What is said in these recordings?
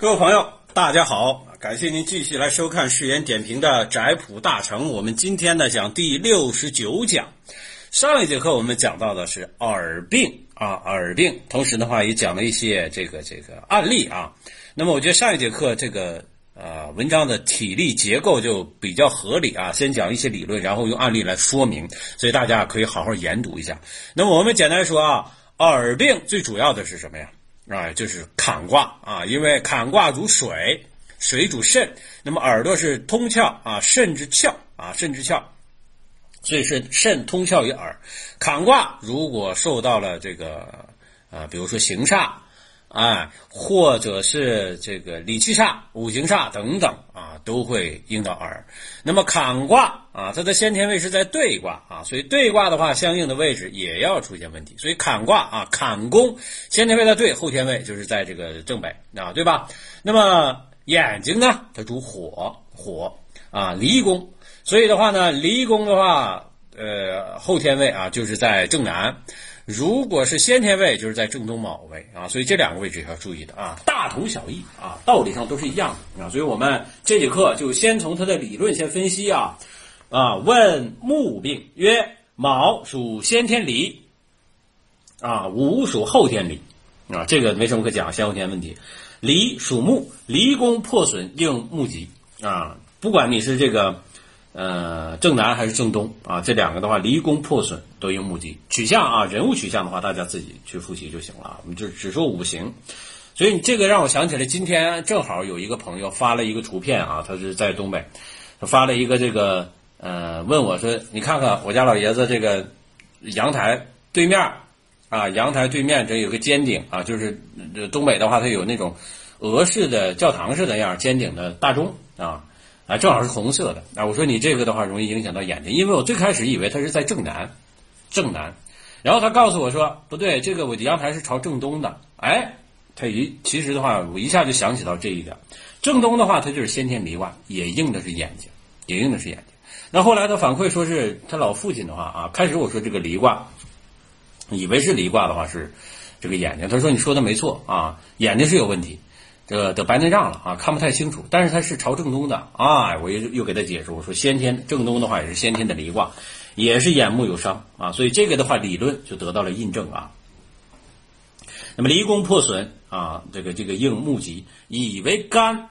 各位朋友，大家好！感谢您继续来收看誓言点评的宅普大成。我们今天呢讲第六十九讲。上一节课我们讲到的是耳病啊，耳病，同时的话也讲了一些这个这个案例啊。那么我觉得上一节课这个呃文章的体力结构就比较合理啊，先讲一些理论，然后用案例来说明，所以大家可以好好研读一下。那么我们简单说啊，耳病最主要的是什么呀？啊，就是坎卦啊，因为坎卦主水，水主肾，那么耳朵是通窍啊，肾之窍啊，肾之窍，所以是肾通窍于耳。坎卦如果受到了这个啊，比如说刑煞。哎，或者是这个理气煞、五行煞等等啊，都会应到耳。那么坎卦啊，它的先天位是在兑卦啊，所以兑卦的话，相应的位置也要出现问题。所以坎卦啊，坎宫先天位在兑，后天位就是在这个正北啊，对吧？那么眼睛呢，它主火，火啊，离宫，所以的话呢，离宫的话，呃，后天位啊，就是在正南。如果是先天位，就是在正东卯位啊，所以这两个位置要注意的啊，大同小异啊，道理上都是一样的啊，所以我们这节课就先从它的理论先分析啊啊，问木病曰卯属先天离啊，午属后天离啊，这个没什么可讲，先后天问题。离属木，离宫破损应木吉啊，不管你是这个。呃，正南还是正东啊？这两个的话，离宫破损都应目击取向啊。人物取向的话，大家自己去复习就行了。我们就只说五行，所以你这个让我想起来，今天正好有一个朋友发了一个图片啊，他是在东北，他发了一个这个呃，问我说：“你看看我家老爷子这个阳台对面啊，阳台对面这有个尖顶啊，就是东北的话，它有那种俄式的教堂式的那样尖顶的大钟啊。”啊，正好是红色的啊！我说你这个的话容易影响到眼睛，因为我最开始以为它是在正南，正南，然后他告诉我说不对，这个我的阳台是朝正东的。哎，他一其实的话，我一下就想起到这一点，正东的话，它就是先天离卦，也应的是眼睛，也应的是眼睛。那后来他反馈说是他老父亲的话啊，开始我说这个离卦，以为是离卦的话是这个眼睛，他说你说的没错啊，眼睛是有问题。这个得白内障了啊，看不太清楚。但是它是朝正东的啊，我又又给他解释，我说先天正东的话也是先天的离卦，也是眼目有伤啊，所以这个的话理论就得到了印证啊。那么离宫破损啊，这个这个应木吉，乙为肝，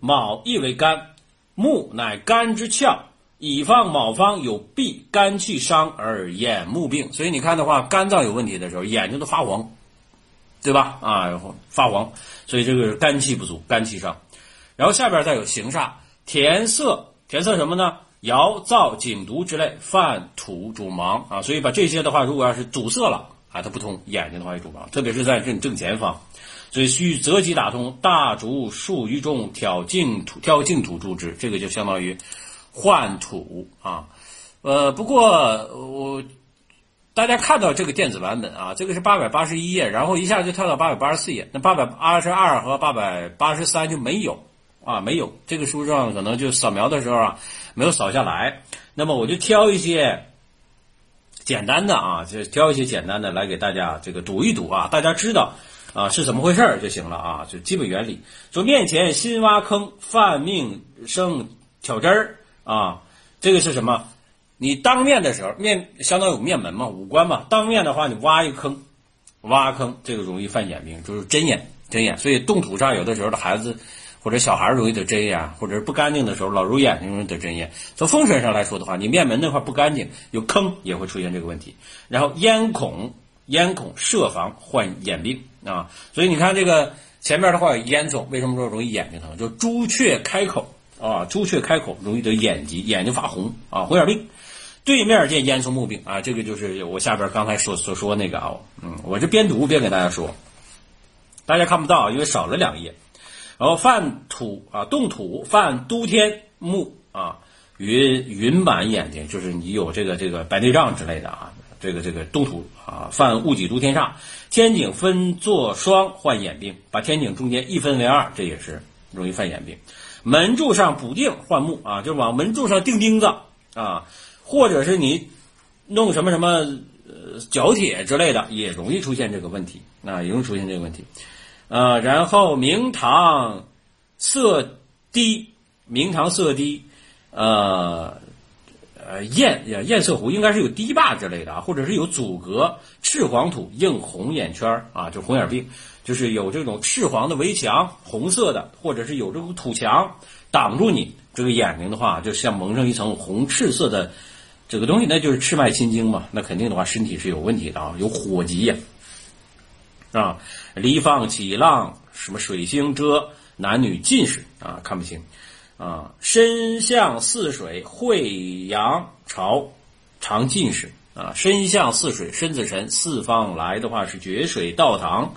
卯亦为肝，木乃肝之窍，乙方卯方有闭肝气伤而眼目病，所以你看的话，肝脏有问题的时候，眼睛都发黄。对吧？啊，然后发黄，所以这个是肝气不足，肝气上。然后下边再有行煞，填色，填色什么呢？爻燥景毒之类，犯土主盲啊。所以把这些的话，如果要是堵塞了啊，它不通，眼睛的话也主盲，特别是在正正前方。所以需择吉打通，大竹数于中，挑净土，挑净土助之，这个就相当于换土啊。呃，不过我。大家看到这个电子版本啊，这个是八百八十一页，然后一下就跳到八百八十四页，那八百八十二和八百八十三就没有啊，没有这个书上可能就扫描的时候啊没有扫下来。那么我就挑一些简单的啊，就挑一些简单的来给大家这个读一读啊，大家知道啊是怎么回事就行了啊，就基本原理。说面前新挖坑，犯命生挑针儿啊，这个是什么？你当面的时候，面相当有面门嘛，五官嘛。当面的话，你挖一个坑，挖坑，这个容易犯眼病，就是针眼，针眼。所以动土上有的时候的孩子或者小孩容易得针眼，或者是不干净的时候，老揉眼睛容易得针眼。从风水上来说的话，你面门那块不干净，有坑也会出现这个问题。然后烟孔，烟孔设防患眼病啊。所以你看这个前面的话有烟囱，为什么说容易眼睛疼？就朱雀开口啊，朱雀开口容易得眼疾，眼睛发红啊，红眼病。对面见烟囱木病啊，这个就是我下边刚才所所说那个啊，嗯，我这边读边给大家说，大家看不到，因为少了两页。然后犯土啊，动土犯都天木啊，云云满眼睛，就是你有这个这个白内障之类的啊，这个这个动土啊，犯戊己都天煞，天井分作双患眼病，把天井中间一分为二，这也是容易犯眼病。门柱上补钉换木啊，就是往门柱上钉钉子啊。或者是你弄什么什么呃角铁之类的，也容易出现这个问题啊，也容易出现这个问题。呃，然后明堂色低，明堂色低，呃。呃，堰堰塞湖应该是有堤坝之类的啊，或者是有阻隔，赤黄土映红眼圈啊，就红眼病，就是有这种赤黄的围墙，红色的，或者是有这种土墙挡住你这个眼睛的话，就像蒙上一层红赤色的这个东西，那就是赤脉心经嘛，那肯定的话身体是有问题的啊，有火疾呀，啊，离放起浪，什么水星遮，男女近视啊，看不清。啊，身向四水，会阳朝，常进士啊。身向四水，身子沉，四方来的话是绝水倒堂，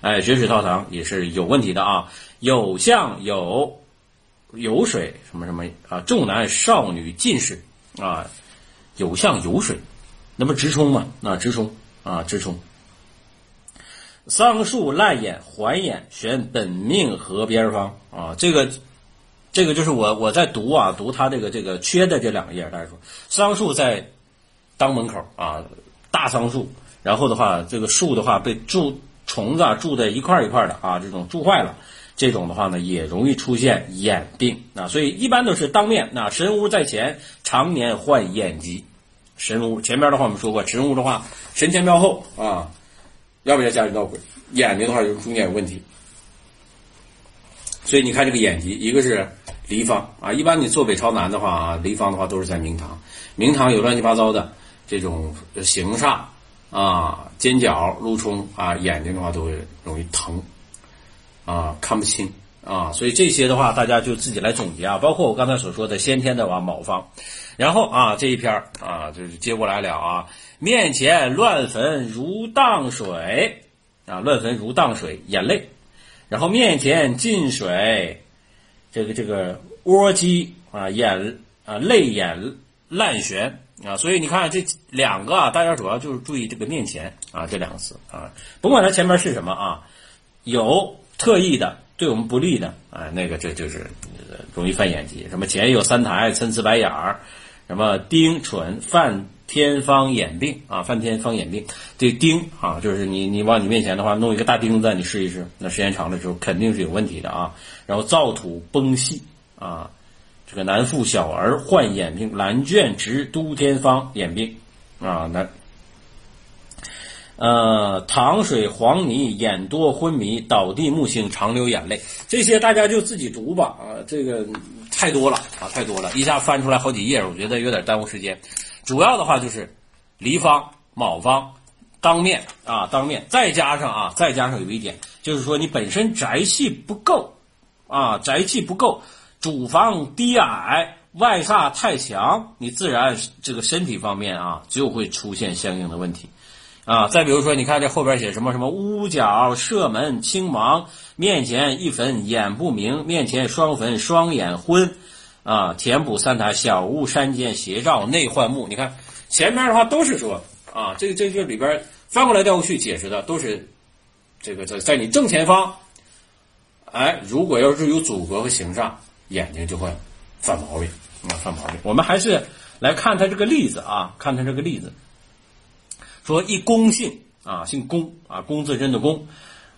哎，绝水倒堂也是有问题的啊。有相有有水什么什么啊，重男少女近视啊，有相有水，那不直冲嘛？啊，直冲啊，直冲。桑树烂眼，环眼，选本命河边方啊，这个。这个就是我我在读啊，读他这个这个缺的这两个页。大家说，桑树在当门口啊，大桑树，然后的话，这个树的话被蛀虫子蛀在一块一块的啊，这种蛀坏了，这种的话呢，也容易出现眼病啊。所以一般都是当面那神屋在前，常年患眼疾。神屋前边的话我们说过，神屋的话神前庙后啊，要不要家里闹鬼？眼睛的话就中间有问题。所以你看这个眼疾，一个是离方啊，一般你坐北朝南的话啊，离方的话都是在明堂，明堂有乱七八糟的这种形煞啊，尖角、路冲啊，眼睛的话都会容易疼啊，看不清啊，所以这些的话大家就自己来总结啊，包括我刚才所说的先天的啊卯方，然后啊这一篇啊就是接过来了啊，面前乱坟如荡水啊，乱坟如荡水，眼泪。然后面前进水，这个这个窝积啊眼啊泪眼烂旋啊，所以你看这两个啊，大家主要就是注意这个面前啊这两个词啊，甭管它前面是什么啊，有特意的对我们不利的啊，那个这就是容易犯眼疾，什么前有三台参差白眼儿，什么丁醇犯。天方眼病啊，犯天方眼病，这钉啊，就是你你往你面前的话弄一个大钉子，你试一试，那时间长了之后肯定是有问题的啊。然后燥土崩细啊，这个男妇小儿患眼病，蓝卷直都天方眼病啊，那呃糖水黄泥眼多昏迷倒地木星常流眼泪，这些大家就自己读吧。啊，这个太多了啊，太多了，一下翻出来好几页，我觉得有点耽误时间。主要的话就是离方、卯方，当面啊，当面，再加上啊，再加上有一点，就是说你本身宅气不够啊，宅气不够，主房低矮，外煞太强，你自然这个身体方面啊就会出现相应的问题。啊。再比如说，你看这后边写什么什么屋角射门青盲，面前一坟眼不明，面前双坟双眼昏。啊，填补三台小屋山间斜照内患木。你看前面的话都是说啊，这这这里边翻过来调过去解释的都是这个在在你正前方，哎，如果要是有阻隔和形煞，眼睛就会犯毛病啊，犯毛病。我们还是来看他这个例子啊，看他这个例子，说一公姓啊，姓公啊，公字真的公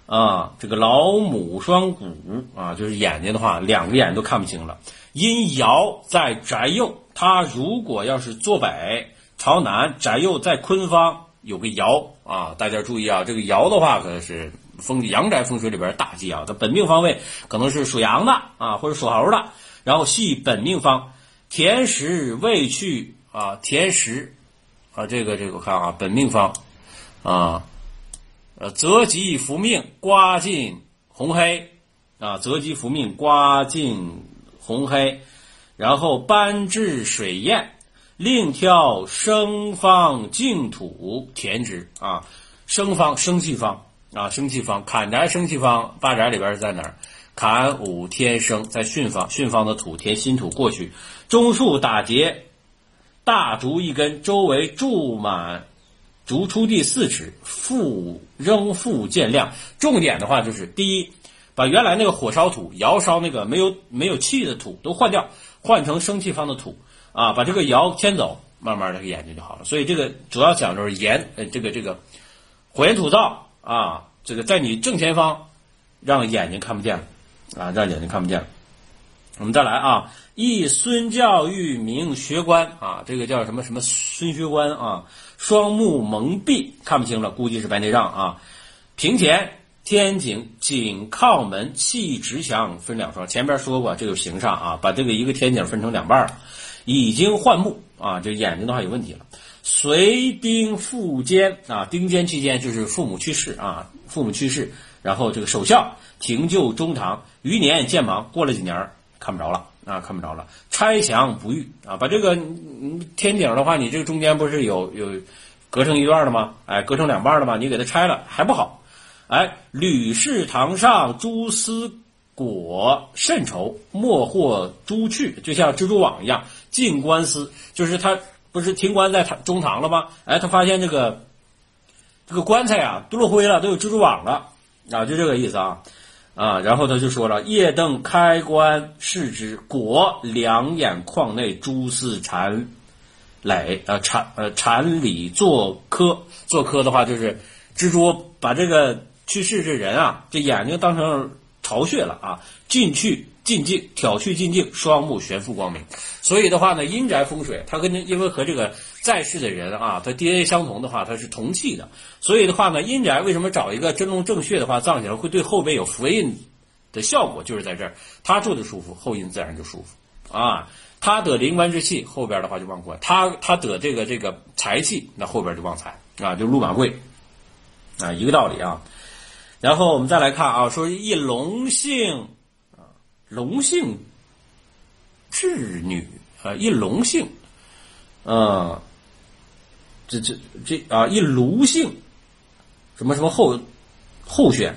啊，这个老母双骨啊，就是眼睛的话，两个眼都看不清了。因爻在宅右，他如果要是坐北朝南，宅右在坤方有个爻啊，大家注意啊，这个爻的话可是风阳宅风水里边大忌啊，它本命方位可能是属羊的啊，或者属猴的，然后系本命方，田时未去啊，田时啊，这个这个我看啊，本命方啊，呃，择吉福命，刮尽红黑啊，择吉福命，刮尽。红黑，然后搬至水堰，另挑生方净土填之啊，生方生气方啊，生气方坎宅生气方八宅里边在哪儿？坎五天生在巽方，巽方的土填新土过去，中树打结，大竹一根，周围筑满竹出地四尺，复仍复见亮。重点的话就是第一。把原来那个火烧土、窑烧那个没有没有气的土都换掉，换成生气方的土啊，把这个窑迁走，慢慢这个眼睛就好了。所以这个主要讲就是盐，呃，这个这个火焰土灶啊，这个在你正前方让眼睛看不见了啊，让眼睛看不见了。我们再来啊，一孙教育名学官啊，这个叫什么什么孙学官啊，双目蒙蔽，看不清了，估计是白内障啊。平前天井井靠门气直墙分两双，前边说过这有形上啊，把这个一个天井分成两半了，已经换目啊，这眼睛的话有问题了。随丁父监啊，丁监期间就是父母去世啊，父母去世，然后这个守孝停就中堂，余年渐忙，过了几年看不着了啊，看不着了。拆墙不愈啊，把这个天顶的话，你这个中间不是有有隔成一段的吗？哎，隔成两半了吗？你给它拆了还不好。哎，吕氏堂上蛛丝裹甚稠，莫或蛛去，就像蜘蛛网一样。进官司就是他不是停棺在堂中堂了吗？哎，他发现这个这个棺材啊都落灰了，都有蜘蛛网了啊，就这个意思啊啊。然后他就说了：夜灯开关视之，果两眼眶内蛛丝缠垒啊缠呃缠里作科，作科的话就是蜘蛛把这个。去世这人啊，这眼睛当成巢穴了啊！进去进境，挑去进境，双目悬复光明。所以的话呢，阴宅风水它跟因为和这个在世的人啊，他 DNA 相同的话，它是同气的。所以的话呢，阴宅为什么找一个真龙正穴的话，葬起来会对后辈有福印的效果，就是在这儿，他住的舒服，后印自然就舒服啊。他得灵官之气，后边的话就旺官；他他得这个这个财气，那后边就旺财啊，就禄马贵啊，一个道理啊。然后我们再来看啊，说一龙性龙姓智女啊，一龙姓，啊，这这这啊，一卢姓，什么什么后后选，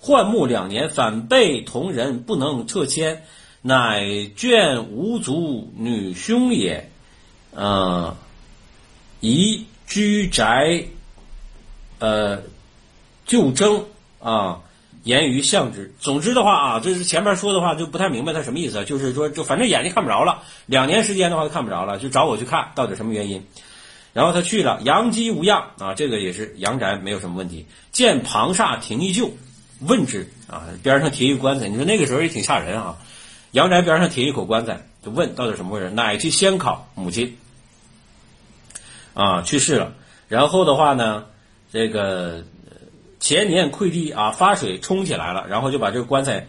换木两年，反被同人不能撤迁，乃眷无族女兄也，啊，宜居宅，呃。就争啊，言于相之。总之的话啊，这是前面说的话就不太明白他什么意思。就是说，就反正眼睛看不着了，两年时间的话都看不着了，就找我去看到底什么原因。然后他去了，阳基无恙啊，这个也是阳宅没有什么问题。见旁煞停一旧，问之啊，边上贴一个棺材，你说那个时候也挺吓人啊。阳宅边上贴一口棺材，就问到底什么回事？乃去先考母亲啊去世了，然后的话呢，这个。前年溃堤啊，发水冲起来了，然后就把这个棺材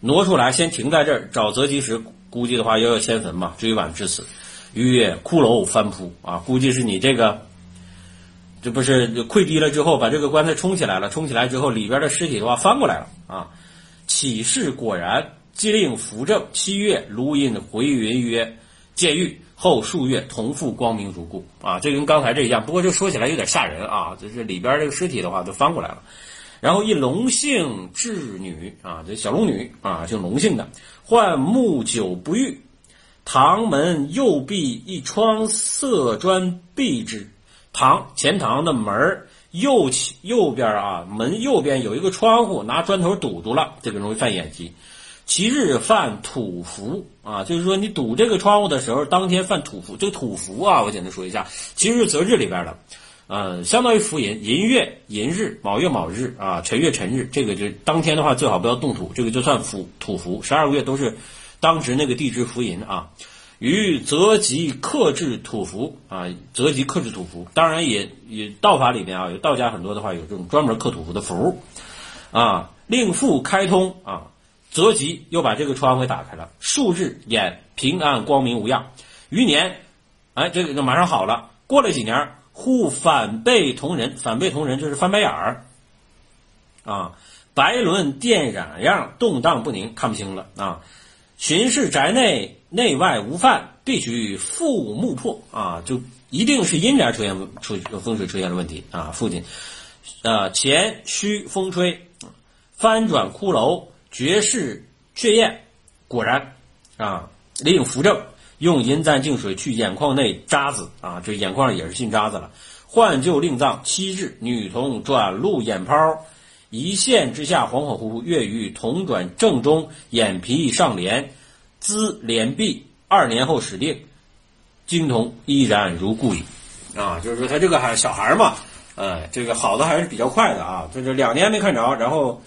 挪出来，先停在这儿找择吉时，估计的话又要迁坟嘛，追晚至此。曰骷髅翻铺啊，估计是你这个，这不是溃堤了之后，把这个棺材冲起来了，冲起来之后里边的尸体的话翻过来了啊。启示果然，即令扶正。七月，卢印回云曰：见狱。后数月同复光明如故啊，这跟刚才这一样，不过这说起来有点吓人啊。这是里边这个尸体的话都翻过来了，然后一龙姓智女啊，这小龙女啊，姓龙姓的，患木久不愈，堂门右壁一窗色砖壁之，堂前堂的门右起右边啊，门右边有一个窗户，拿砖头堵住了，这个容易犯眼疾。其日犯土符啊，就是说你堵这个窗户的时候，当天犯土符。这个土符啊，我简单说一下，其实是择日里边的，呃，相当于符银，寅月寅日，卯月卯日啊，辰月辰日，这个就当天的话最好不要动土，这个就算符土符。十二个月都是当时那个地支符银啊。于择吉克制土符啊，择吉克制土符，当然也也道法里面啊，有道家很多的话有这种专门克土符的符啊，令复开通啊。择吉又把这个窗给打开了，数日眼平安光明无恙。余年，哎，这个就马上好了。过了几年，忽反被同人，反被同人就是翻白眼儿啊，白轮电染样，动荡不宁，看不清了啊。巡视宅内内外无犯，必须父木破啊，就一定是阴宅出现出风水出现了问题啊。父亲，呃，前虚风吹，翻转骷髅。绝世血焰，果然啊，令扶正用银簪净水去眼眶内渣子啊，这眼眶也是进渣子了。换就令葬七日，女童转露眼泡，一线之下恍恍惚惚，月余瞳转正中，眼皮上连，兹连闭。二年后始定，金童依然如故矣。啊，就是说他这个还小孩嘛，呃，这个好的还是比较快的啊，就是两年没看着，然后。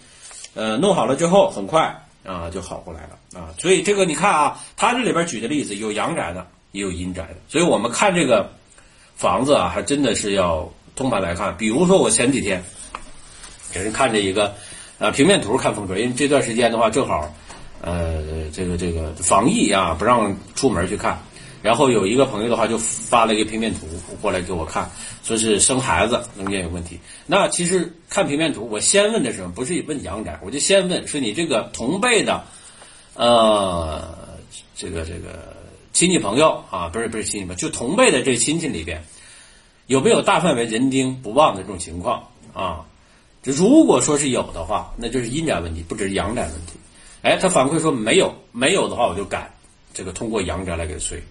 呃，弄好了之后很快啊就好过来了啊。所以这个你看啊，他这里边举的例子有阳宅的，也有阴宅的，所以我们看这个房子啊，还真的是要通盘来看。比如说我前几天给人看这一个啊平面图看风水，因为这段时间的话正好呃这个这个防疫啊不让出门去看。然后有一个朋友的话就发了一个平面图过来给我看，说是生孩子中间有问题。那其实看平面图，我先问的什么？不是问阳宅，我就先问说你这个同辈的，呃，这个这个亲戚朋友啊，不是不是亲戚朋友，就同辈的这亲戚里边有没有大范围人丁不旺的这种情况啊？这如果说是有的话，那就是阴宅问题，不只是阳宅问题。哎，他反馈说没有，没有的话我就改这个通过阳宅来给催。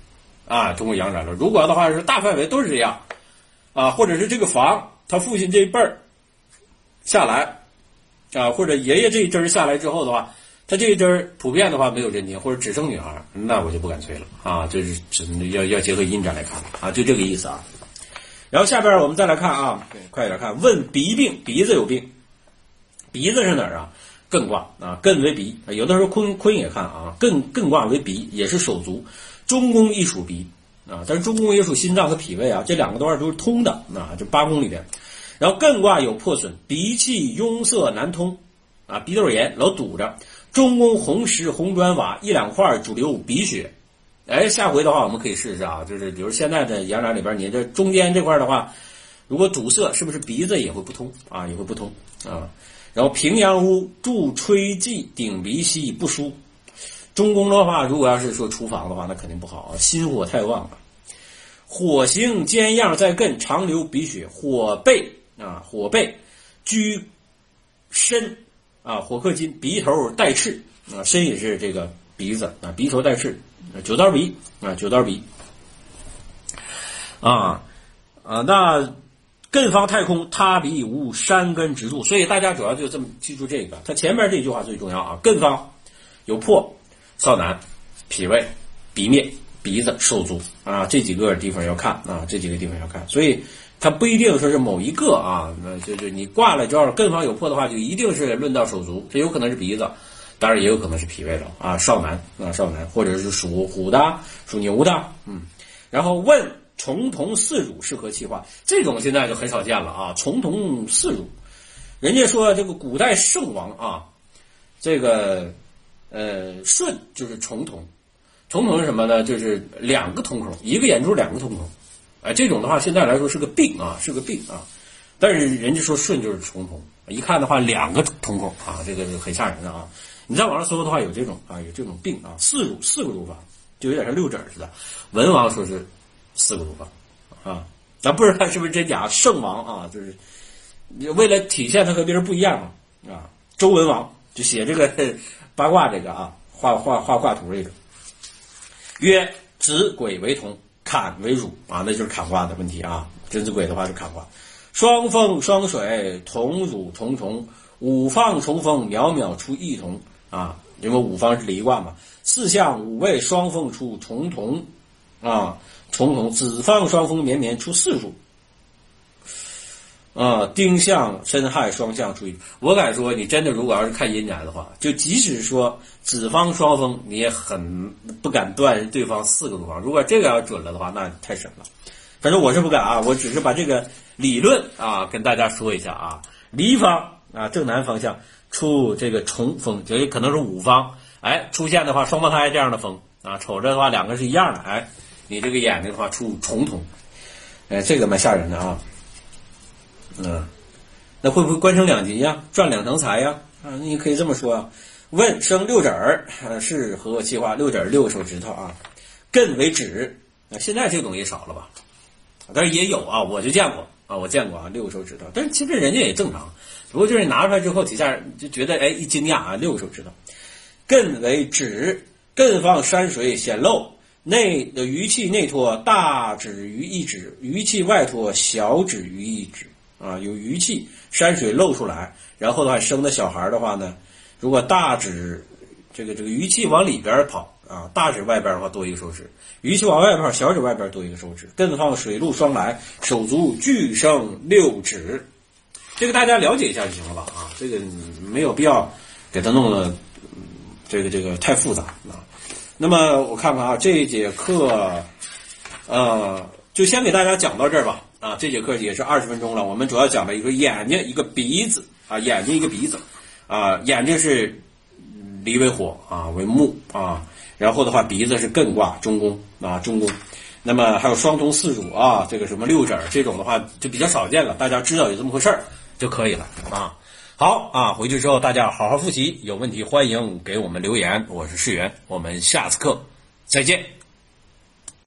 啊，通过阳宅了。如果的话是大范围都是这样，啊，或者是这个房他父亲这一辈儿下来，啊，或者爷爷这一支儿下来之后的话，他这一支儿普遍的话没有真经，或者只生女孩，那我就不敢催了啊，就是只要要结合阴宅来看啊，就这个意思啊。然后下边我们再来看啊，快点看，问鼻病，鼻子有病，鼻子是哪儿啊？艮卦啊，艮为鼻，有的时候坤坤也看啊，艮艮卦为鼻，也是手足。中宫亦属鼻啊，但是中宫也属心脏和脾胃啊，这两个都是都是通的啊，这八宫里边。然后艮卦有破损，鼻气壅塞难通啊，鼻窦炎老堵着。中宫红石红砖瓦一两块主流鼻血，哎，下回的话我们可以试试啊，就是比如现在的阳宅里边，你这中间这块的话，如果堵塞，是不是鼻子也会不通啊？也会不通啊。然后平阳屋住吹季顶鼻息不舒。中宫的话，如果要是说厨房的话，那肯定不好啊，心火太旺了。火行兼样在艮，常流鼻血。火背啊，火背居身啊，火克金，鼻头带赤啊，身也是这个鼻子啊，鼻头带赤，九刀鼻啊，九刀鼻啊啊，那艮方太空，他鼻无山根直柱，所以大家主要就这么记住这个。它前面这句话最重要啊，艮方有破。少男、脾胃、鼻面、鼻子、手足啊，这几个地方要看啊，这几个地方要看，所以它不一定说是某一个啊，那就是你挂了，之后艮方有破的话，就一定是论到手足，这有可能是鼻子，当然也有可能是脾胃了啊。少男啊，少男，或者是属虎的、属牛的，嗯。然后问重瞳四乳是何气化？这种现在就很少见了啊，重瞳四乳，人家说这个古代圣王啊，这个。呃，顺就是重瞳，重瞳是什么呢？就是两个瞳孔，一个眼珠两个瞳孔，哎，这种的话现在来说是个病啊，是个病啊。但是人家说顺就是重瞳，一看的话两个瞳孔啊，这个很吓人的啊。你在网上搜的话有这种啊，有这种病啊，四乳四个乳房，就有点像六指似的。文王说是四个乳房啊，咱不知道是不是真假。圣王啊，就是为了体现他和别人不一样嘛啊。周文王就写这个。八卦这个啊，画画画卦图这个，曰子鬼为同，坎为乳啊，那就是坎卦的问题啊。真子鬼的话是坎卦，双风双水，同乳同虫，五方重逢，渺渺出异同啊。因为五方是离卦嘛，四象五位双凤出重同啊，重同子方双峰绵绵出四乳。啊，丁向申亥双向出，我敢说，你真的如果要是看阴宅的话，就即使说子方双峰，你也很不敢断对方四个乳房。如果这个要准了的话，那太神了。反正我是不敢啊，我只是把这个理论啊跟大家说一下啊。离方啊，正南方向出这个重峰，就可能是五方，哎，出现的话双胞胎这样的峰啊，瞅着的话两个是一样的，哎，你这个眼睛的话出重瞳，哎，这个蛮吓人的啊。嗯，那会不会官升两级呀，赚两成财呀？啊，你可以这么说啊。问生六指儿是何气化？六指儿六个手指头啊，艮为指。啊，现在这个东西少了吧？但是也有啊，我就见过啊，我见过啊，六个手指头。但是其实人家也正常，不过就是拿出来之后，底下就觉得哎一惊讶啊，六个手指头。艮为指，艮放山水显露，内的余气内托，大指于一指，余气外托，小指于一指。啊，有余气，山水露出来，然后的话生的小孩的话呢，如果大指这个这个余气往里边跑啊，大指外边的话多一个手指，余气往外边跑，小指外边多一个手指，艮放水陆双来，手足俱生六指，这个大家了解一下就行了吧？啊，这个没有必要给它弄得这个这个太复杂啊。那么我看看啊，这一节课，呃，就先给大家讲到这儿吧。啊，这节课也是二十分钟了。我们主要讲了一个眼睛，一个鼻子啊，眼睛一个鼻子啊，眼睛是离为火啊，为木啊。然后的话，鼻子是艮卦中宫啊，中宫。那么还有双瞳四乳啊，这个什么六指这种的话就比较少见了，大家知道有这么回事儿就可以了啊。好啊，回去之后大家好好复习，有问题欢迎给我们留言。我是世源，我们下次课再见。